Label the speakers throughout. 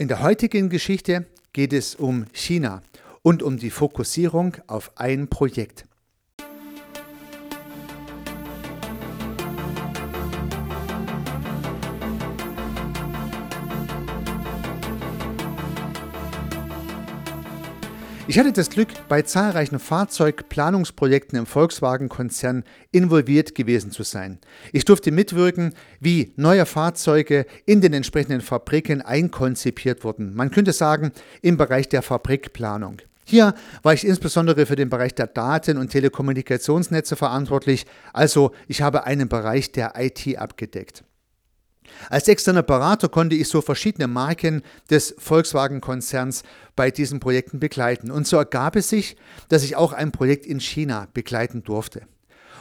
Speaker 1: In der heutigen Geschichte geht es um China und um die Fokussierung auf ein Projekt. Ich hatte das Glück, bei zahlreichen Fahrzeugplanungsprojekten im Volkswagen-Konzern involviert gewesen zu sein. Ich durfte mitwirken, wie neue Fahrzeuge in den entsprechenden Fabriken einkonzipiert wurden. Man könnte sagen, im Bereich der Fabrikplanung. Hier war ich insbesondere für den Bereich der Daten- und Telekommunikationsnetze verantwortlich, also ich habe einen Bereich der IT abgedeckt. Als externer Berater konnte ich so verschiedene Marken des Volkswagen-Konzerns bei diesen Projekten begleiten. Und so ergab es sich, dass ich auch ein Projekt in China begleiten durfte.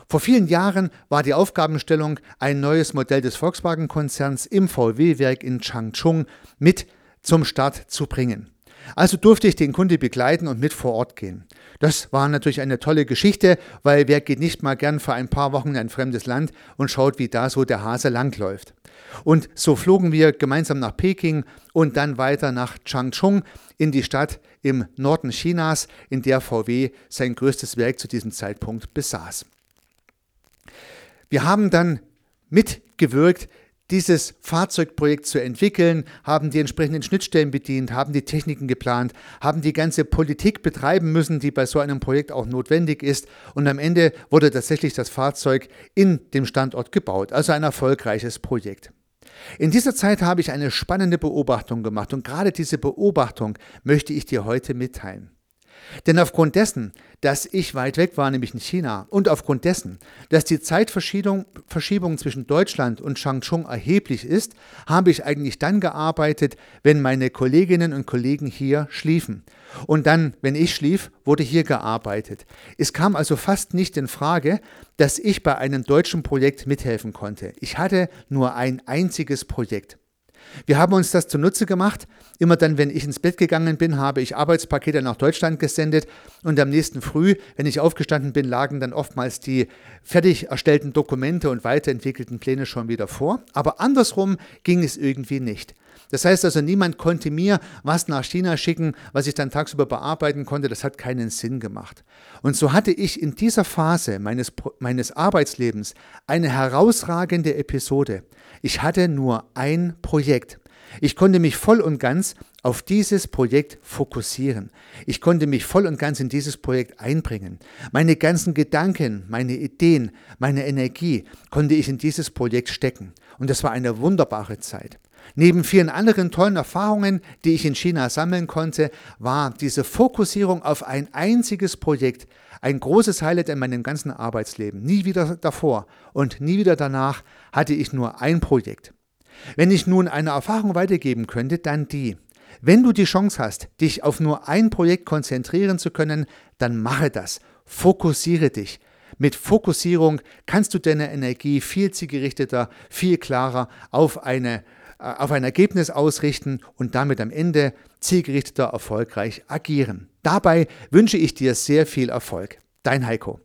Speaker 1: Vor vielen Jahren war die Aufgabenstellung, ein neues Modell des Volkswagen-Konzerns im VW-Werk in Changchun mit zum Start zu bringen. Also durfte ich den Kunde begleiten und mit vor Ort gehen. Das war natürlich eine tolle Geschichte, weil wer geht nicht mal gern für ein paar Wochen in ein fremdes Land und schaut, wie da so der Hase langläuft. Und so flogen wir gemeinsam nach Peking und dann weiter nach Changchun in die Stadt im Norden Chinas, in der VW sein größtes Werk zu diesem Zeitpunkt besaß. Wir haben dann mitgewirkt, dieses Fahrzeugprojekt zu entwickeln, haben die entsprechenden Schnittstellen bedient, haben die Techniken geplant, haben die ganze Politik betreiben müssen, die bei so einem Projekt auch notwendig ist. Und am Ende wurde tatsächlich das Fahrzeug in dem Standort gebaut. Also ein erfolgreiches Projekt. In dieser Zeit habe ich eine spannende Beobachtung gemacht und gerade diese Beobachtung möchte ich dir heute mitteilen. Denn aufgrund dessen, dass ich weit weg war, nämlich in China, und aufgrund dessen, dass die Zeitverschiebung Verschiebung zwischen Deutschland und Changchun erheblich ist, habe ich eigentlich dann gearbeitet, wenn meine Kolleginnen und Kollegen hier schliefen. Und dann, wenn ich schlief, wurde hier gearbeitet. Es kam also fast nicht in Frage, dass ich bei einem deutschen Projekt mithelfen konnte. Ich hatte nur ein einziges Projekt. Wir haben uns das zunutze gemacht. Immer dann, wenn ich ins Bett gegangen bin, habe ich Arbeitspakete nach Deutschland gesendet und am nächsten Früh, wenn ich aufgestanden bin, lagen dann oftmals die fertig erstellten Dokumente und weiterentwickelten Pläne schon wieder vor. Aber andersrum ging es irgendwie nicht. Das heißt also, niemand konnte mir was nach China schicken, was ich dann tagsüber bearbeiten konnte. Das hat keinen Sinn gemacht. Und so hatte ich in dieser Phase meines, meines Arbeitslebens eine herausragende Episode. Ich hatte nur ein Projekt. Ich konnte mich voll und ganz auf dieses Projekt fokussieren. Ich konnte mich voll und ganz in dieses Projekt einbringen. Meine ganzen Gedanken, meine Ideen, meine Energie konnte ich in dieses Projekt stecken. Und das war eine wunderbare Zeit. Neben vielen anderen tollen Erfahrungen, die ich in China sammeln konnte, war diese Fokussierung auf ein einziges Projekt ein großes Highlight in meinem ganzen Arbeitsleben. Nie wieder davor und nie wieder danach hatte ich nur ein Projekt. Wenn ich nun eine Erfahrung weitergeben könnte, dann die. Wenn du die Chance hast, dich auf nur ein Projekt konzentrieren zu können, dann mache das. Fokussiere dich. Mit Fokussierung kannst du deine Energie viel zielgerichteter, viel klarer auf, eine, äh, auf ein Ergebnis ausrichten und damit am Ende zielgerichteter erfolgreich agieren. Dabei wünsche ich dir sehr viel Erfolg. Dein Heiko.